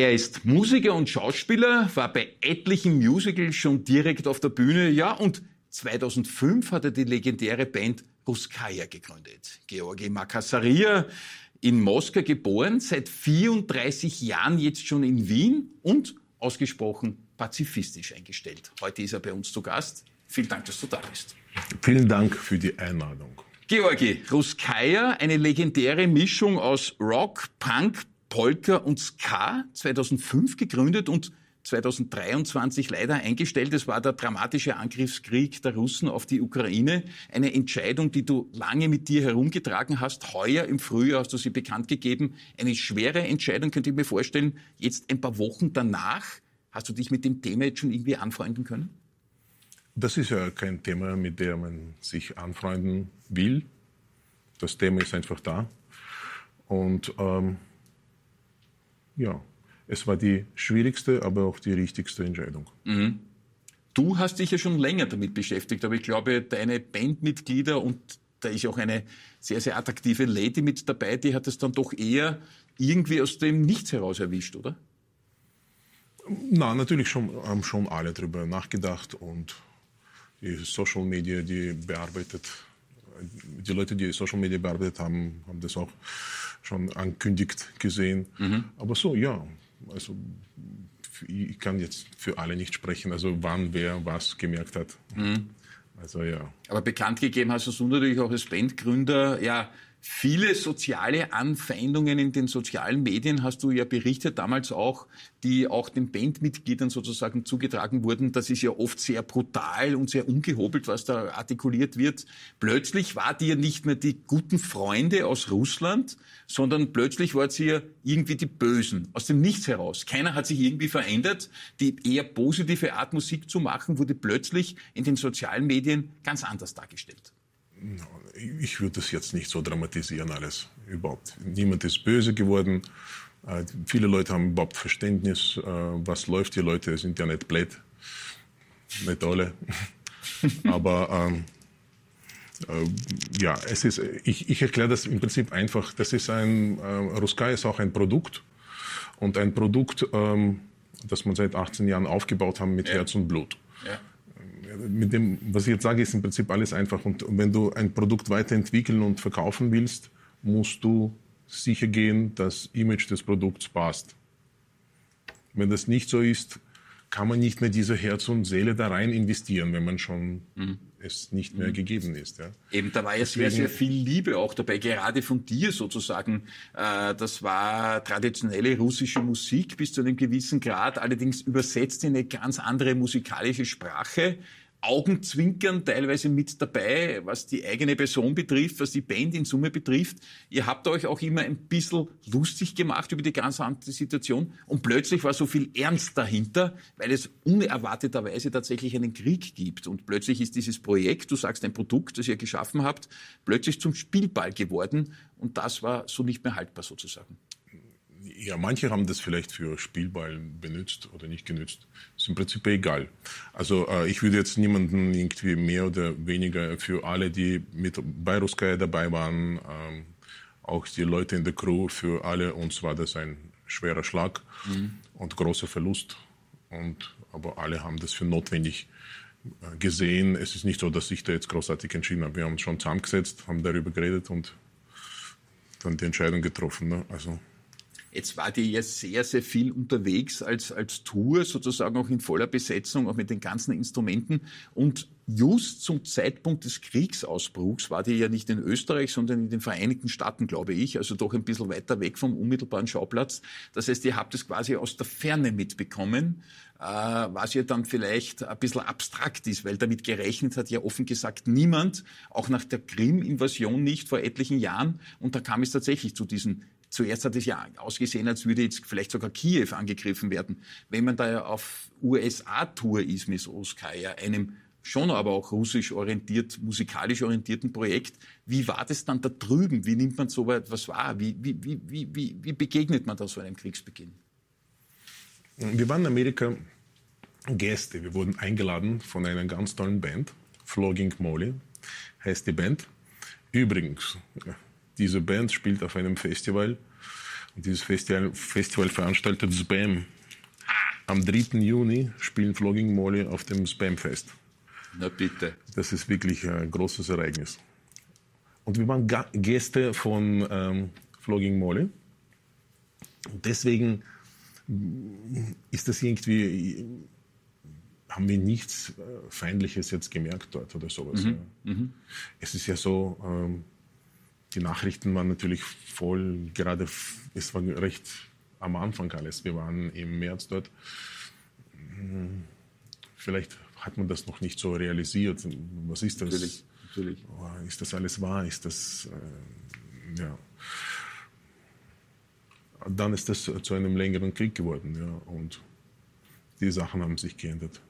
Er ist Musiker und Schauspieler, war bei etlichen Musicals schon direkt auf der Bühne, ja, und 2005 hat er die legendäre Band Ruskaya gegründet. Georgi Makassaria, in Moskau geboren, seit 34 Jahren jetzt schon in Wien und ausgesprochen pazifistisch eingestellt. Heute ist er bei uns zu Gast. Vielen Dank, dass du da bist. Vielen Dank für die Einladung. Georgi, Ruskaya, eine legendäre Mischung aus Rock, Punk, Polka und Ska, 2005 gegründet und 2023 leider eingestellt. Es war der dramatische Angriffskrieg der Russen auf die Ukraine. Eine Entscheidung, die du lange mit dir herumgetragen hast. Heuer im Frühjahr hast du sie bekannt gegeben. Eine schwere Entscheidung, könnte ich mir vorstellen. Jetzt ein paar Wochen danach, hast du dich mit dem Thema jetzt schon irgendwie anfreunden können? Das ist ja kein Thema, mit dem man sich anfreunden will. Das Thema ist einfach da. Und ähm, ja, es war die schwierigste, aber auch die richtigste Entscheidung. Mhm. Du hast dich ja schon länger damit beschäftigt, aber ich glaube, deine Bandmitglieder und da ist auch eine sehr, sehr attraktive Lady mit dabei, die hat es dann doch eher irgendwie aus dem Nichts heraus erwischt, oder? Na, natürlich schon, haben schon alle darüber nachgedacht und die Social Media, die bearbeitet, die Leute, die Social Media bearbeitet haben, haben das auch schon ankündigt gesehen. Mhm. Aber so, ja, also ich kann jetzt für alle nicht sprechen, also wann wer was gemerkt hat. Mhm. Also ja. Aber bekannt gegeben hast du natürlich auch als Bandgründer, ja, Viele soziale Anfeindungen in den sozialen Medien hast du ja berichtet damals auch, die auch den Bandmitgliedern sozusagen zugetragen wurden. Das ist ja oft sehr brutal und sehr ungehobelt, was da artikuliert wird. Plötzlich wart ihr nicht mehr die guten Freunde aus Russland, sondern plötzlich wart ihr irgendwie die Bösen, aus dem Nichts heraus. Keiner hat sich irgendwie verändert. Die eher positive Art Musik zu machen, wurde plötzlich in den sozialen Medien ganz anders dargestellt. Ich würde das jetzt nicht so dramatisieren alles. Überhaupt. Niemand ist böse geworden. Äh, viele Leute haben überhaupt Verständnis, äh, was läuft. Die Leute sind ja nicht blöd. Nicht alle. Aber ähm, äh, ja, es ist, ich, ich erkläre das im Prinzip einfach. Das ist ein, äh, Ruska ist auch ein Produkt. Und ein Produkt, ähm, das man seit 18 Jahren aufgebaut haben mit ja. Herz und Blut. Ja mit dem, was ich jetzt sage, ist im Prinzip alles einfach. Und wenn du ein Produkt weiterentwickeln und verkaufen willst, musst du sicher gehen, dass Image des Produkts passt. Wenn das nicht so ist, kann man nicht mehr diese Herz und Seele da rein investieren, wenn man schon mhm. es nicht mehr mhm. gegeben ist. Ja. Eben, da war ja sehr, sehr viel Liebe auch dabei, gerade von dir sozusagen. Äh, das war traditionelle russische Musik bis zu einem gewissen Grad, allerdings übersetzt in eine ganz andere musikalische Sprache. Augenzwinkern teilweise mit dabei, was die eigene Person betrifft, was die Band in Summe betrifft. Ihr habt euch auch immer ein bisschen lustig gemacht über die ganze Situation und plötzlich war so viel Ernst dahinter, weil es unerwarteterweise tatsächlich einen Krieg gibt und plötzlich ist dieses Projekt, du sagst ein Produkt, das ihr geschaffen habt, plötzlich zum Spielball geworden und das war so nicht mehr haltbar sozusagen. Ja, manche haben das vielleicht für Spielball benutzt oder nicht genutzt. Ist im Prinzip egal. Also äh, ich würde jetzt niemanden irgendwie mehr oder weniger für alle, die mit bei Ruskaya dabei waren, ähm, auch die Leute in der Crew, für alle uns war das ein schwerer Schlag mhm. und großer Verlust. Und, aber alle haben das für notwendig äh, gesehen. Es ist nicht so, dass ich da jetzt großartig entschieden habe. Wir haben uns schon zusammengesetzt, haben darüber geredet und dann die Entscheidung getroffen. Ne? Also Jetzt war die ja sehr, sehr viel unterwegs als, als Tour, sozusagen auch in voller Besetzung, auch mit den ganzen Instrumenten. Und just zum Zeitpunkt des Kriegsausbruchs war die ja nicht in Österreich, sondern in den Vereinigten Staaten, glaube ich, also doch ein bisschen weiter weg vom unmittelbaren Schauplatz. Das heißt, ihr habt es quasi aus der Ferne mitbekommen, äh, was ja dann vielleicht ein bisschen abstrakt ist, weil damit gerechnet hat ja offen gesagt niemand, auch nach der Krim-Invasion nicht vor etlichen Jahren. Und da kam es tatsächlich zu diesen Zuerst hat es ja ausgesehen, als würde jetzt vielleicht sogar Kiew angegriffen werden. Wenn man da ja auf USA-Tour ist mit Oskaya, einem schon aber auch russisch orientiert, musikalisch orientierten Projekt, wie war das dann da drüben? Wie nimmt man so etwas wahr? Wie, wie, wie, wie, wie begegnet man da so einem Kriegsbeginn? Wir waren in Amerika Gäste. Wir wurden eingeladen von einer ganz tollen Band. Flogging Molly heißt die Band. Übrigens, diese Band spielt auf einem Festival Und dieses Festival, Festival veranstaltet Spam. Am 3. Juni spielen Flogging Molly auf dem Spam-Fest. Na bitte. Das ist wirklich ein großes Ereignis. Und wir waren Gäste von ähm, Flogging Molly. Und deswegen ist das irgendwie, haben wir nichts äh, Feindliches jetzt gemerkt dort oder sowas. Mhm. Mhm. Es ist ja so, ähm, die Nachrichten waren natürlich voll, gerade, es war recht am Anfang alles. Wir waren im März dort. Hm, vielleicht hat man das noch nicht so realisiert. Was ist das? Natürlich, natürlich. Oh, ist das alles wahr? Ist das, äh, ja. Dann ist das zu einem längeren Krieg geworden, ja. Und die Sachen haben sich geändert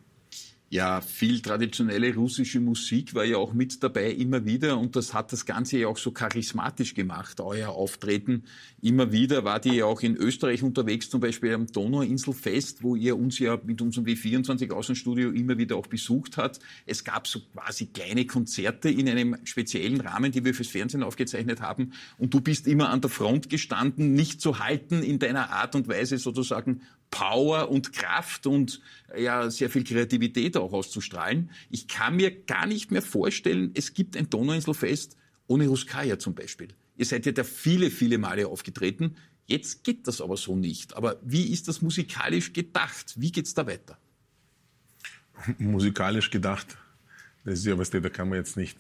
ja, viel traditionelle russische Musik war ja auch mit dabei immer wieder und das hat das Ganze ja auch so charismatisch gemacht, euer Auftreten. Immer wieder war die ja auch in Österreich unterwegs, zum Beispiel am Donauinselfest, wo ihr uns ja mit unserem W24 Außenstudio immer wieder auch besucht hat. Es gab so quasi kleine Konzerte in einem speziellen Rahmen, die wir fürs Fernsehen aufgezeichnet haben und du bist immer an der Front gestanden, nicht zu halten in deiner Art und Weise sozusagen Power und Kraft und ja sehr viel Kreativität auch auszustrahlen. Ich kann mir gar nicht mehr vorstellen, es gibt ein Donauinselfest ohne Ruskaya zum Beispiel. Ihr seid ja da viele, viele Male aufgetreten. Jetzt geht das aber so nicht. Aber wie ist das musikalisch gedacht? Wie geht's da weiter? Musikalisch gedacht, das ist ja was, da kann man jetzt nicht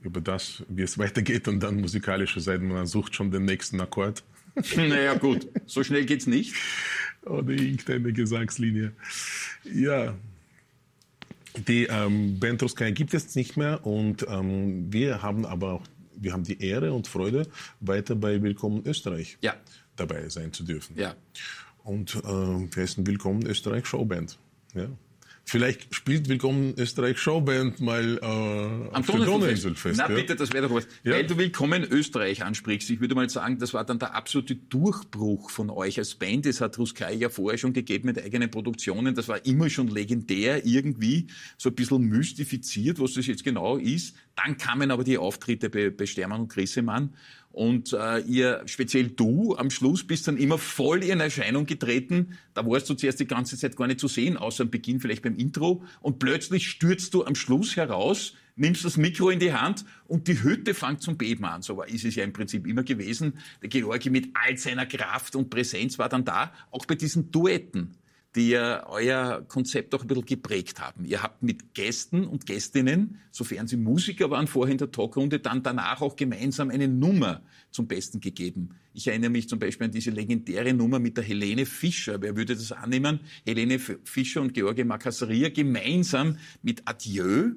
über das, wie es weitergeht und dann musikalische Seiten, man sucht schon den nächsten Akkord. naja, gut, so schnell geht's nicht. Oder irgendeine Gesangslinie. Ja, die ähm, Band Ruskaya gibt es nicht mehr und ähm, wir haben aber auch wir haben die Ehre und Freude, weiter bei Willkommen Österreich ja. dabei sein zu dürfen. Ja. Und äh, wir heißen Willkommen Österreich Showband. Ja. Vielleicht spielt Willkommen Österreich Showband mal äh, Am Donauinselfest. Na ja. bitte, das wäre doch was. Ja. Weil du Willkommen Österreich ansprichst, ich würde mal sagen, das war dann der absolute Durchbruch von euch als Band. Es hat Ruskai ja vorher schon gegeben mit eigenen Produktionen. Das war immer schon legendär irgendwie, so ein bisschen mystifiziert, was das jetzt genau ist. Dann kamen aber die Auftritte bei, bei Stermann und Grissemann und äh, ihr, speziell du, am Schluss bist dann immer voll in Erscheinung getreten. Da warst du zuerst die ganze Zeit gar nicht zu sehen, außer am Beginn vielleicht beim Intro. Und plötzlich stürzt du am Schluss heraus, nimmst das Mikro in die Hand und die Hütte fängt zum Beben an. So war, ist es ja im Prinzip immer gewesen. Der Georgi mit all seiner Kraft und Präsenz war dann da, auch bei diesen Duetten die ja euer Konzept auch ein bisschen geprägt haben. Ihr habt mit Gästen und Gästinnen, sofern sie Musiker waren, vorher in der Talkrunde, dann danach auch gemeinsam eine Nummer zum Besten gegeben. Ich erinnere mich zum Beispiel an diese legendäre Nummer mit der Helene Fischer. Wer würde das annehmen? Helene Fischer und George Makassaria gemeinsam mit Adieu.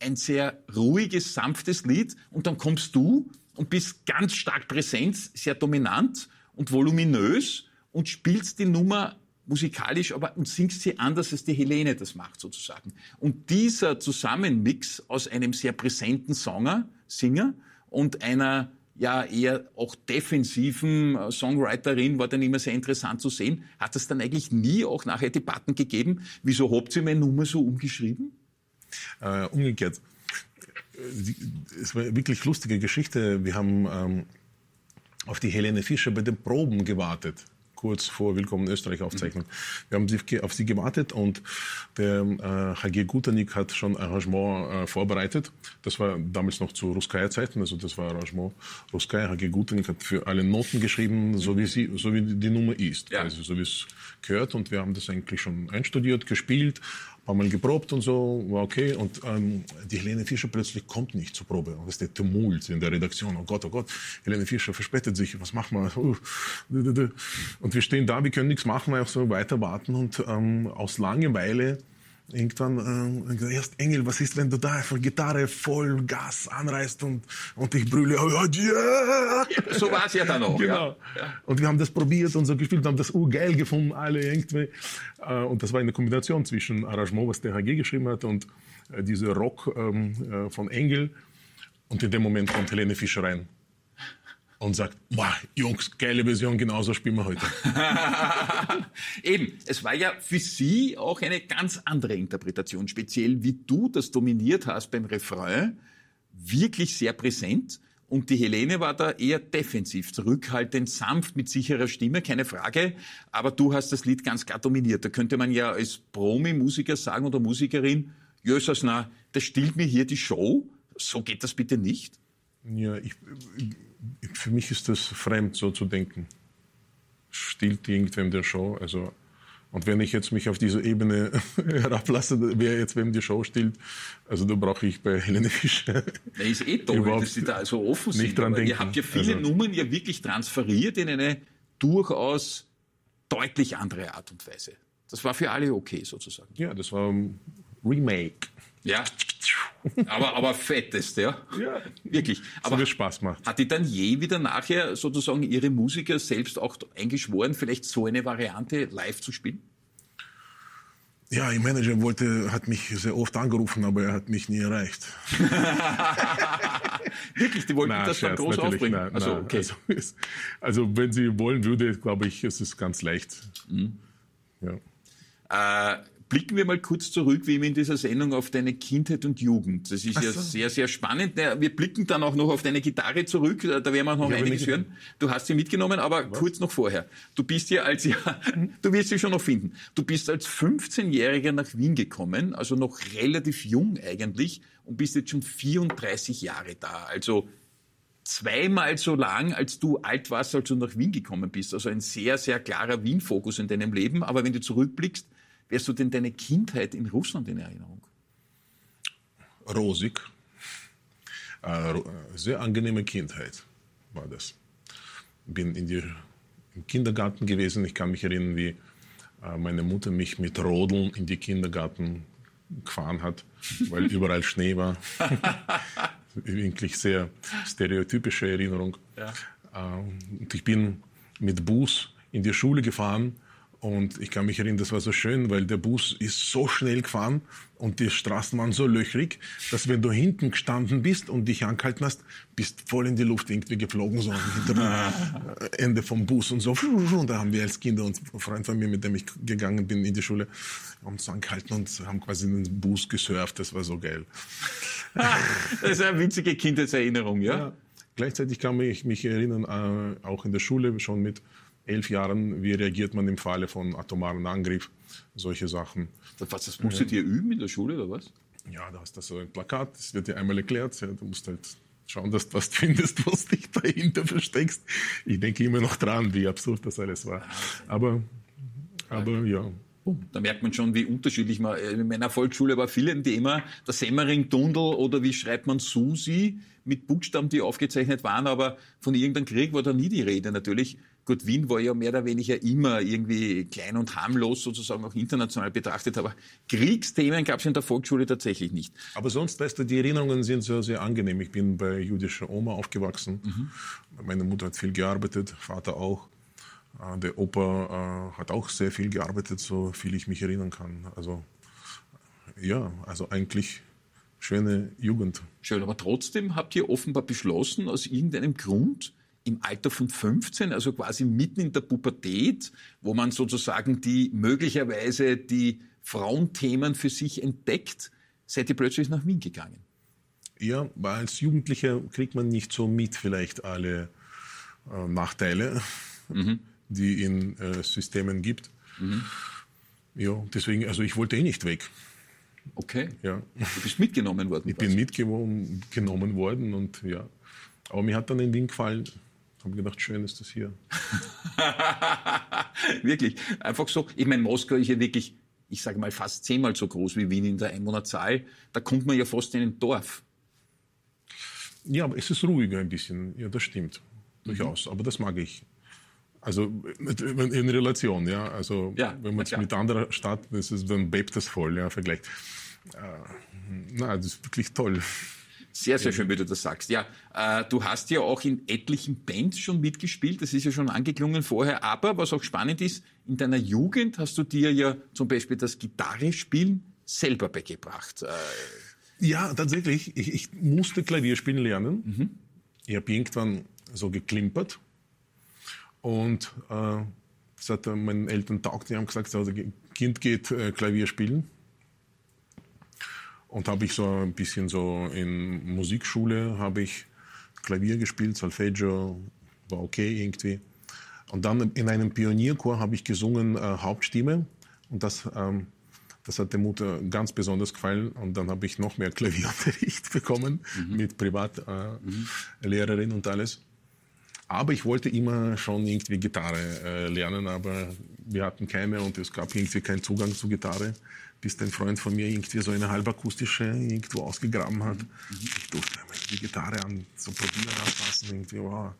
Ein sehr ruhiges, sanftes Lied. Und dann kommst du und bist ganz stark präsent, sehr dominant und voluminös und spielst die Nummer musikalisch, aber und singst sie anders, als die Helene das macht sozusagen. Und dieser Zusammenmix aus einem sehr präsenten Songer, Singer und einer ja eher auch defensiven äh, Songwriterin war dann immer sehr interessant zu sehen. Hat es dann eigentlich nie auch nachher Debatten gegeben? Wieso habt ihr meine Nummer so umgeschrieben? Äh, umgekehrt. Es war eine wirklich lustige Geschichte. Wir haben ähm, auf die Helene Fischer bei den Proben gewartet kurz vor Willkommen in Österreich aufzeichnen. Mhm. Wir haben auf sie gewartet und der äh, HG Guternik hat schon Arrangement äh, vorbereitet. Das war damals noch zu Ruskaya-Zeiten, also das war Arrangement Ruskaya. HG Guternik hat für alle Noten geschrieben, so wie, sie, so wie die Nummer ist, ja. also so wie es gehört. Und wir haben das eigentlich schon einstudiert, gespielt, paar Mal geprobt und so, war okay. Und ähm, die Helene Fischer plötzlich kommt nicht zur Probe. Und ist der Tumult in der Redaktion. Oh Gott, oh Gott, Helene Fischer verspätet sich. Was machen wir? Und wir stehen da, wir können nichts machen, einfach so weiter warten. Und ähm, aus Langeweile irgendwann äh, erst Engel, was ist, wenn du da einfach Gitarre voll Gas anreißt und, und ich brülle, oh, yeah! So war es ja dann auch. Genau. Ja. Und wir haben das probiert und so gespielt, haben das urgeil gefunden, alle irgendwie. Äh, und das war eine Kombination zwischen Arrangement, was der HG geschrieben hat, und äh, diese Rock ähm, äh, von Engel. Und in dem Moment kommt Helene Fischer rein und sagt, wow, Jungs, geile Version, genauso spielen wir heute. Eben, es war ja für Sie auch eine ganz andere Interpretation, speziell wie du das dominiert hast beim Refrain, wirklich sehr präsent Und die Helene war da eher defensiv, zurückhaltend, sanft, mit sicherer Stimme, keine Frage. Aber du hast das Lied ganz klar dominiert. Da könnte man ja als Promi-Musiker sagen oder Musikerin, Jösses, na, das stillt mir hier die Show. So geht das bitte nicht. Ja, ich, für mich ist das fremd, so zu denken. Stillt irgendwem der Show. Also und wenn ich jetzt mich auf diese Ebene herablasse, wer jetzt wem die Show stillt, also da brauche ich bei Helene Fischer. Das ist eh toll, dass Sie da so offen sind. Nicht dran denken. Ihr habt ja viele also, Nummern ja wirklich transferiert in eine durchaus deutlich andere Art und Weise. Das war für alle okay sozusagen. Ja, das war ein Remake. Ja. Aber, aber fettest, ja? Ja. Wirklich. Aber so Spaß macht. Hat die dann je wieder nachher sozusagen ihre Musiker selbst auch eingeschworen, vielleicht so eine Variante live zu spielen? Ja, ihr Manager wollte, hat mich sehr oft angerufen, aber er hat mich nie erreicht. Wirklich, die wollten na, das Scherz, dann groß aufbringen. Na, also, na, okay. also, also, wenn sie wollen würde, glaube ich, ist es ganz leicht. Mhm. Ja. Äh, Blicken wir mal kurz zurück, wie in dieser Sendung, auf deine Kindheit und Jugend. Das ist Ach ja so. sehr, sehr spannend. Wir blicken dann auch noch auf deine Gitarre zurück. Da werden wir noch ich einiges hören. Du hast sie mitgenommen, aber Was? kurz noch vorher. Du bist ja als, ja, du wirst sie schon noch finden. Du bist als 15-Jähriger nach Wien gekommen, also noch relativ jung eigentlich und bist jetzt schon 34 Jahre da. Also zweimal so lang, als du alt warst, als du nach Wien gekommen bist. Also ein sehr, sehr klarer Wien-Fokus in deinem Leben. Aber wenn du zurückblickst, wie hast du denn deine Kindheit in Russland in Erinnerung? Rosig. Äh, sehr angenehme Kindheit war das. Bin in die, im Kindergarten gewesen. Ich kann mich erinnern, wie äh, meine Mutter mich mit Rodeln in die Kindergarten gefahren hat, weil überall Schnee war. Wirklich sehr stereotypische Erinnerung. Ja. Äh, und ich bin mit Bus in die Schule gefahren und ich kann mich erinnern, das war so schön, weil der Bus ist so schnell gefahren und die Straßen waren so löchrig, dass wenn du hinten gestanden bist und dich angehalten hast, bist voll in die Luft irgendwie geflogen, so hinter dem Ende vom Bus und so. Und da haben wir als Kinder und ein Freund von mir, mit dem ich gegangen bin in die Schule, uns angehalten und haben quasi den Bus gesurft. Das war so geil. das ist eine winzige Kindheitserinnerung, ja? ja. Gleichzeitig kann ich mich erinnern, äh, auch in der Schule schon mit elf Jahren, wie reagiert man im Falle von atomaren Angriff, solche Sachen. Was, das musstet ihr üben in der Schule oder was? Ja, da hast du so ein Plakat, das wird dir einmal erklärt, ja, du musst halt schauen, dass du was findest, was dich dahinter versteckst. Ich denke immer noch dran, wie absurd das alles war. Aber, aber ja. Da merkt man schon, wie unterschiedlich man, äh, in meiner Volksschule war viel ein Thema, der Semmering-Tunnel oder wie schreibt man Susi mit Buchstaben, die aufgezeichnet waren, aber von irgendeinem Krieg war da nie die Rede natürlich. Gut, Wien war ja mehr oder weniger immer irgendwie klein und harmlos, sozusagen auch international betrachtet, aber Kriegsthemen gab es in der Volksschule tatsächlich nicht. Aber sonst, weißt du, die Erinnerungen sind sehr, sehr angenehm. Ich bin bei jüdischer Oma aufgewachsen. Mhm. Meine Mutter hat viel gearbeitet, Vater auch. Äh, der Opa äh, hat auch sehr viel gearbeitet, so viel ich mich erinnern kann. Also ja, also eigentlich schöne Jugend. Schön, aber trotzdem habt ihr offenbar beschlossen, aus irgendeinem Grund, im Alter von 15, also quasi mitten in der Pubertät, wo man sozusagen die möglicherweise die Frauenthemen für sich entdeckt, seid ihr plötzlich nach Wien gegangen. Ja, weil als Jugendlicher kriegt man nicht so mit vielleicht alle äh, Nachteile, mhm. die in äh, Systemen gibt. Mhm. Ja, deswegen, also ich wollte eh nicht weg. Okay. Ja. Du bist mitgenommen worden. Ich bin mitgenommen worden und ja. Aber mir hat dann in Wien gefallen, habe gedacht, schön ist das hier. wirklich, einfach so. Ich meine, Moskau ist ja wirklich, ich sage mal, fast zehnmal so groß wie Wien in der Einwohnerzahl. Da kommt man ja fast in ein Dorf. Ja, aber es ist ruhiger ein bisschen. Ja, das stimmt. Durchaus. Mhm. Aber das mag ich. Also in Relation, ja. Also ja, wenn man es mit anderer Stadt, das ist, dann bebt das voll, ja, Vergleich. Äh, na, das ist wirklich toll. Sehr, sehr schön, wie du das sagst. Ja, äh, du hast ja auch in etlichen Bands schon mitgespielt, das ist ja schon angeklungen vorher. Aber was auch spannend ist, in deiner Jugend hast du dir ja zum Beispiel das Gitarrespielen selber beigebracht. Äh, ja, tatsächlich. Ich, ich musste Klavier spielen lernen. Mhm. Ich habe irgendwann so geklimpert. Und äh, das hat meinen Eltern taugt. Die haben gesagt, so, Kind geht äh, Klavier spielen. Und habe ich so ein bisschen so in Musikschule habe ich Klavier gespielt, Solfeggio, war okay irgendwie. Und dann in einem Pionierchor habe ich gesungen äh, Hauptstimme und das, ähm, das hat der Mutter ganz besonders gefallen. Und dann habe ich noch mehr Klavierunterricht bekommen mhm. mit Privatlehrerin äh, mhm. und alles. Aber ich wollte immer schon irgendwie Gitarre äh, lernen, aber wir hatten keine und es gab irgendwie keinen Zugang zu Gitarre bis ein Freund von mir irgendwie so eine halbakustische irgendwo ausgegraben hat. Mhm. Ich durfte die Gitarre an so probieren anfassen. Irgendwie, wow.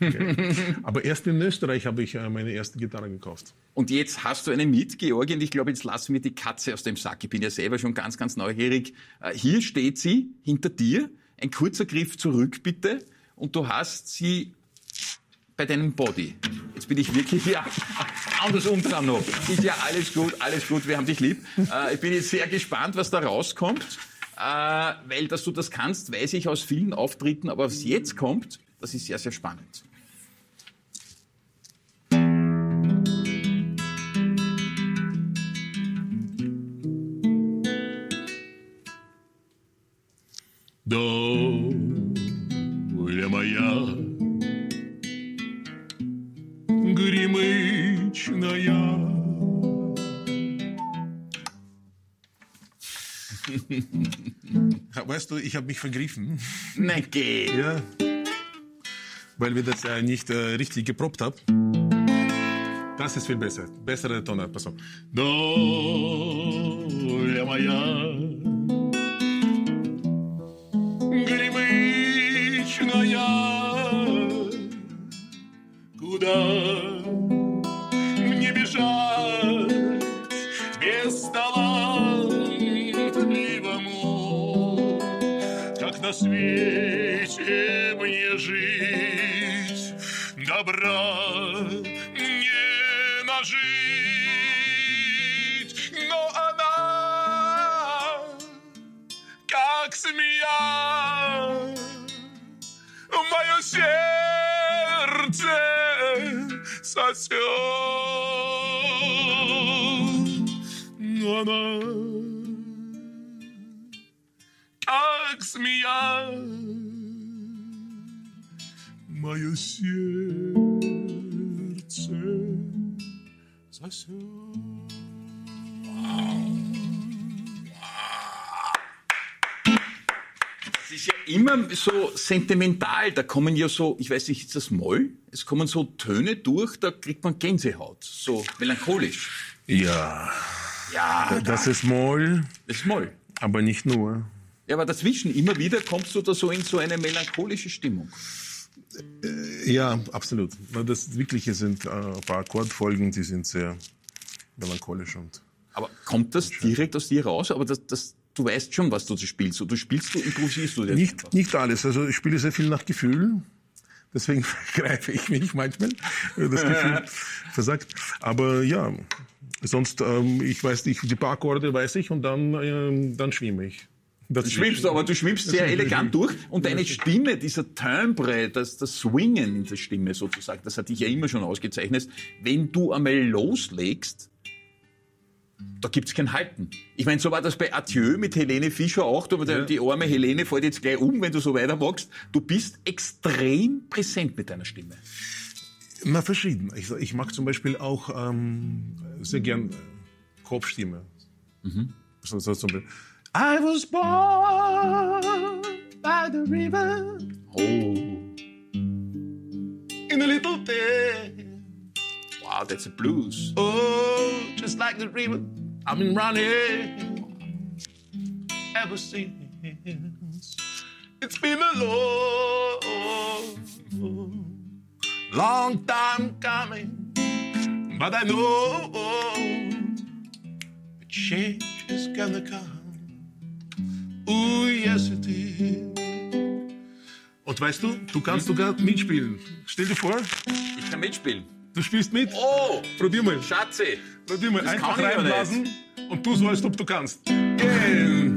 Okay. Aber erst in Österreich habe ich äh, meine erste Gitarre gekauft. Und jetzt hast du eine mit, Georgi, und ich glaube, jetzt lassen wir die Katze aus dem Sack. Ich bin ja selber schon ganz, ganz neugierig. Äh, hier steht sie hinter dir. Ein kurzer Griff zurück, bitte. Und du hast sie bei deinem Body. Jetzt bin ich wirklich, ja, anders umgetan noch. Ist ja alles gut, alles gut, wir haben dich lieb. Äh, ich bin jetzt sehr gespannt, was da rauskommt. Äh, weil, dass du das kannst, weiß ich aus vielen Auftritten, aber was jetzt kommt, das ist sehr, sehr spannend. Do. Weißt du, ich habe mich vergriffen. Nein, geh. Ja. Weil wir das ja nicht äh, richtig geprobt haben. Das ist viel besser. Bessere Tonart. Pass auf. Доля моя горемычная Куда Свете мне жить, добра не нажить, но она, как змея, мое сердце сосет. Но она, takes me out Moje serce ist ja immer so sentimental. Da kommen ja so, ich weiß nicht, ist das Moll? Es kommen so Töne durch, da kriegt man Gänsehaut. So melancholisch. Ja. Ja. Das ist Moll. Das ist Moll. Aber nicht nur. Ja, aber dazwischen, immer wieder kommst du da so in so eine melancholische Stimmung. Ja, absolut. Das Wirkliche sind äh, ein paar Akkordfolgen, die sind sehr melancholisch und Aber kommt das direkt aus dir raus? Aber das, das, du weißt schon, was du spielst. Oder spielst du, improvisierst du einfach? nicht, nicht alles. Also ich spiele sehr viel nach Gefühl. Deswegen greife ich mich manchmal. äh, Das Gefühl versagt. Aber ja, sonst, ähm, ich weiß nicht, die paar Akkorde weiß ich und dann, ähm, dann schwimme ich. Das Du schwimmst, aber du schwimmst sehr elegant durch und deine Stimme, dieser Timbre, das, das Swingen in der Stimme sozusagen, das hat dich ja immer schon ausgezeichnet. Wenn du einmal loslegst, da gibt's kein Halten. Ich meine, so war das bei Adieu mit Helene Fischer auch. Du, Ja. Die arme Helene fällt jetzt gleich um, wenn du so weitermachst. Du bist extrem präsent mit deiner Stimme. Na, verschieden. Ich, ich mag zum Beispiel auch ähm, sehr gern äh, Kopfstimme. So, so zum Beispiel. I was born by the river Oh, in a little town. wow, that's a blues. Oh, just like the river I've been running ever since. It's been a long, long time coming, but I know a change is gonna come. Oh, yes it is. Und weißt du, du kannst sogar mitspielen. Stell dir vor, Ich kann mitspielen. du spielst mit. Oh, Probier mal. Schatze. Probier mal Das einfach kann ich ja reinblasen und tu so, als ob du kannst. Gehen.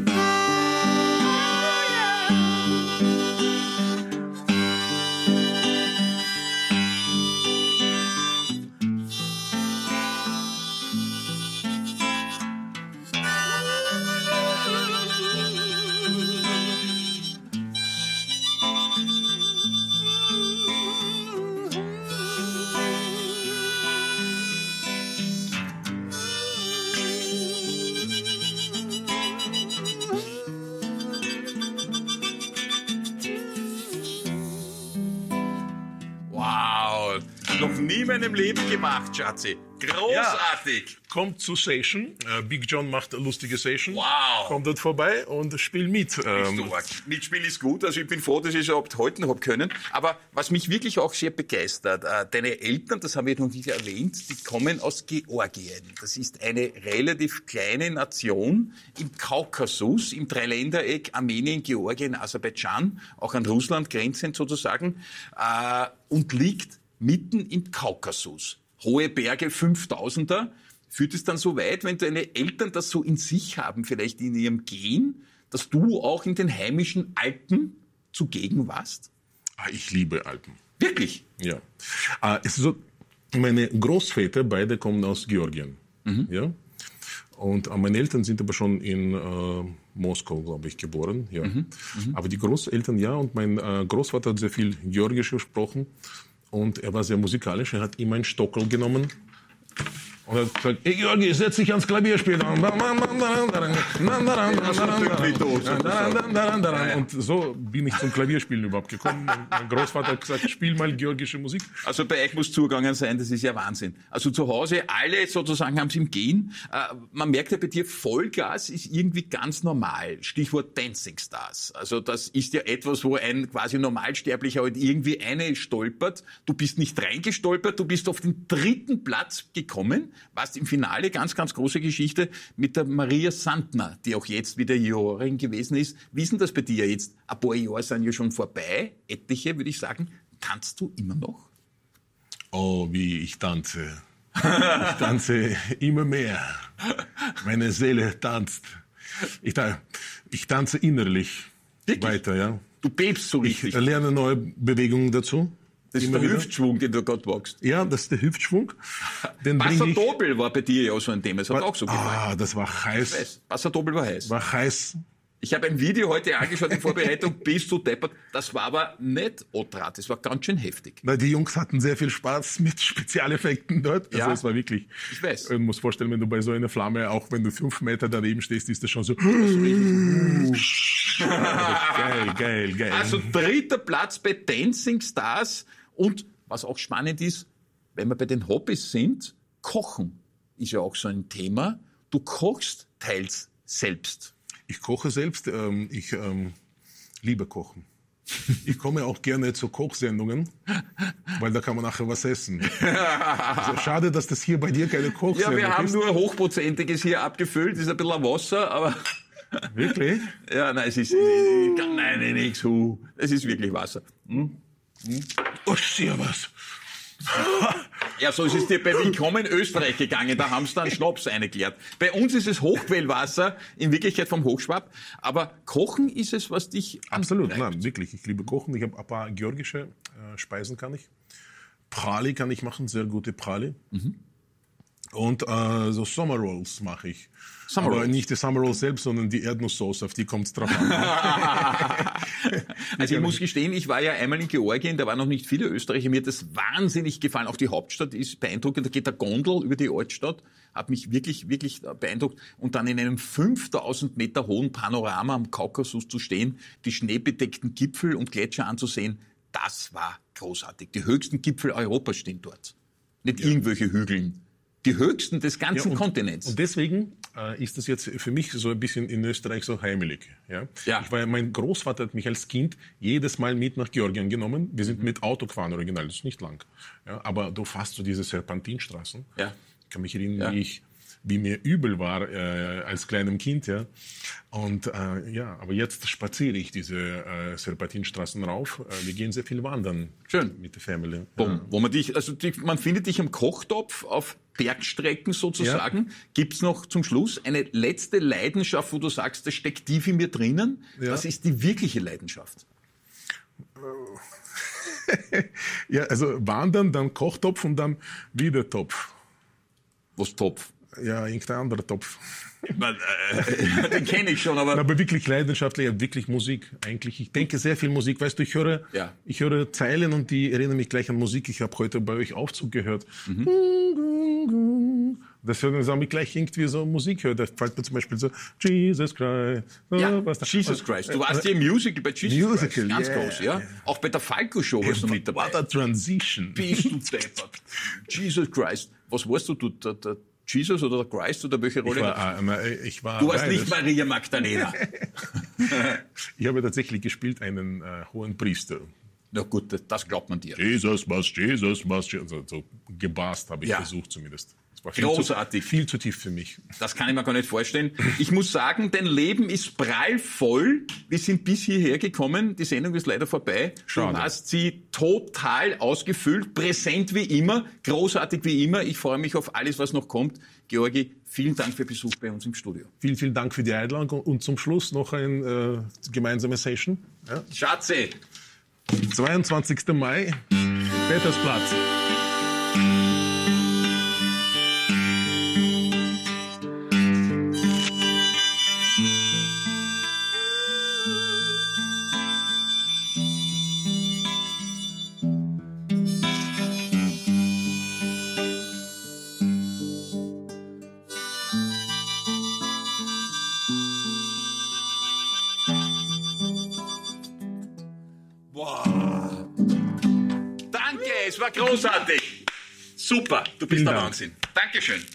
Meinem Leben gemacht, Schatzi. Großartig. Ja, kommt zu Session. Äh, Big John macht eine lustige Session. Wow. Kommt dort vorbei und spielt mit. Ähm, Mitspiel ist gut. Also ich bin froh, dass ich es überhaupt halten habe können. Aber was mich wirklich auch sehr begeistert, äh, deine Eltern, das haben wir noch nicht erwähnt, die kommen aus Georgien. Das ist eine relativ kleine Nation im Kaukasus, im Dreiländereck Armenien, Georgien, Aserbaidschan, auch an Russland grenzend sozusagen, äh, und liegt mitten im Kaukasus hohe Berge, 5000er. Führt es dann so weit, wenn deine Eltern das so in sich haben, vielleicht in ihrem Gen, dass du auch in den heimischen Alpen zugegen warst? Ah, ich liebe Alpen. Wirklich? Ja. Ah, es ist so, meine Großväter, beide kommen aus Georgien. Mhm. Ja. Und äh, meine Eltern sind aber schon in äh, Moskau, glaube ich, geboren. Ja. Mhm. Mhm. Aber die Großeltern ja. Und mein äh, Großvater hat sehr viel Georgisch gesprochen. Und er war sehr musikalisch. Er hat immer einen Stockel genommen und er hat gesagt, hey Georgi, setz dich ans Klavier spielen. Und so bin ich zum Klavierspielen überhaupt gekommen. Mein Großvater hat gesagt, spiel mal georgische Musik. Also bei euch muss zugegangen sein, das ist ja Wahnsinn. Also zu Hause, alle sozusagen haben es im Gehen. Man merkt ja bei dir, Vollgas ist irgendwie ganz normal. Stichwort Dancing Stars. Also das ist ja etwas, wo ein quasi Normalsterblicher halt irgendwie eine stolpert. Du bist nicht reingestolpert, du bist auf den dritten Platz gekommen warst im Finale, ganz, ganz große Geschichte, mit der Maria Sandner, die auch jetzt wieder Jurorin gewesen ist. Wie ist denn das bei dir jetzt? Ein paar Jahre sind ja schon vorbei, etliche, würde ich sagen. Tanzt du immer noch? Oh, wie ich tanze. Ich tanze immer mehr. Meine Seele tanzt. Ich, ich tanze innerlich Wirklich? weiter, ja. Du bebst so richtig. Ich lerne neue Bewegungen dazu. Das ist der wieder. Hüftschwung, den du gerade wachst. Ja, das ist der Hüftschwung. Den Wasserdoppel war bei dir ja so ein Thema. Das hat auch so gefallen. Ah, das war heiß. Wasserdoppel war heiß. War heiß. Ich habe ein Video heute angeschaut in Vorbereitung, bist du deppert. Das war aber nicht Otrat, das war ganz schön heftig. Na, die Jungs hatten sehr viel Spaß mit Spezialeffekten dort. Also ja, es war wirklich. Ich weiß. Du musst vorstellen, wenn du bei so einer Flamme, auch wenn du fünf Meter daneben stehst, ist das schon so. geil, geil, geil. Also dritter Platz bei Dancing Stars. Und was auch spannend ist, wenn wir bei den Hobbys sind, Kochen ist ja auch so ein Thema. Du kochst teils selbst. Ich koche selbst. Ähm, ich ähm, liebe Kochen. Ich komme auch gerne zu Kochsendungen, weil da kann man nachher was essen. Also schade, dass das hier bei dir keine Kochsendung ist. Ja, wir haben ist. nur hochprozentiges hier abgefüllt, ist ein bisschen Wasser, aber... Wirklich? Ja, nein, es ist, es ist nein, nein, nichts. Es ist wirklich Wasser. Hm? Hm? Oh, was. Ja, so ist es dir bei Willkommen Österreich gegangen. Da haben sie dann Schnaps eingeklärt. Bei uns ist es Hochquellwasser, in Wirklichkeit vom Hochschwab. Aber Kochen ist es, was dich Absolut, nein, wirklich. Ich liebe Kochen. Ich habe ein paar georgische äh, Speisen kann ich. Prali kann ich machen, sehr gute Prali. Mhm. Und äh, so Summer Rolls mache ich. Summer Aber Rolls. nicht die Summer Rolls selbst, sondern die Erdnusssoße, auf die kommt es drauf an. also ich muss gestehen, ich war ja einmal in Georgien, da waren noch nicht viele Österreicher. Mir hat das wahnsinnig gefallen. Auch die Hauptstadt ist beeindruckend. Da geht der Gondel über die Altstadt. Hat mich wirklich, wirklich beeindruckt. Und dann in einem 5000 Meter hohen Panorama am Kaukasus zu stehen, die schneebedeckten Gipfel und Gletscher anzusehen, das war großartig. Die höchsten Gipfel Europas stehen dort. Nicht ja. irgendwelche Hügeln die höchsten des ganzen ja, und, Kontinents. Und deswegen äh, ist das jetzt für mich so ein bisschen in Österreich so heimelig. Ja? ja. Ich war, mein Großvater hat mich als Kind jedes Mal mit nach Georgien genommen. Wir sind mhm. mit Auto gefahren, original, das ist nicht lang. Ja? Aber du fährst so diese Serpentinstraßen. Ja. Ich kann mich erinnern, wie ich wie mir übel war äh, als kleinem Kind, ja. Und äh, ja, aber jetzt spaziere ich diese äh, Serpentinstraßen rauf. Äh, wir gehen sehr viel wandern. Schön. Mit der Family. Ja. Wo man dich, also die, man findet dich am Kochtopf auf Bergstrecken sozusagen. Ja. Gibt's noch zum Schluss eine letzte Leidenschaft, wo du sagst, das steckt tief in mir drinnen? Ja. Was ist die wirkliche Leidenschaft? ja, also wandern, dann Kochtopf und dann wieder Topf. Was Topf? Ja, irgendein anderer Topf. Äh, den kenne ich schon, aber. Aber wirklich leidenschaftlich, wirklich Musik. Eigentlich, ich denke sehr viel Musik. Weißt du, ich höre, ja. ich höre Zeilen und die erinnern mich gleich an Musik. Ich habe heute bei euch Aufzug gehört. Mhm. Das hört man gleich irgendwie so Musik hört. Da fällt mir zum Beispiel so Jesus Christ. Oh, ja, Jesus Christ. Du warst ja im Musical bei Jesus Musical, Christ. Ganz yeah, groß, ja? Auch bei der Falco Show warst du mit dabei. What a transition. Bist du deppert. Jesus Christ. Was warst du? Der, der Jesus oder der Christ oder welche Rolle? Ich war, äh, ich war du warst nicht Maria Magdalena. ich habe tatsächlich gespielt einen äh, hohen Priester. Na gut, das glaubt man dir. Jesus was, Jesus was, also so gebast habe ich ja. versucht zumindest. War viel Großartig. Zu, viel zu tief für mich. Das kann ich mir gar nicht vorstellen. Ich muss sagen, dein Leben ist prallvoll. Wir sind bis hierher gekommen. Die Sendung ist leider vorbei. Schade. Du hast sie total ausgefüllt, präsent wie immer, großartig wie immer. Ich freue mich auf alles, was noch kommt. Georgi, vielen Dank für Besuch bei uns im Studio. Vielen, vielen Dank für die Einladung und zum Schluss noch ein äh, gemeinsame Session. Ja. Schatze! 22. Mai, Petersplatz. Super, du bist Vielen der Dank. Wahnsinn. Dankeschön.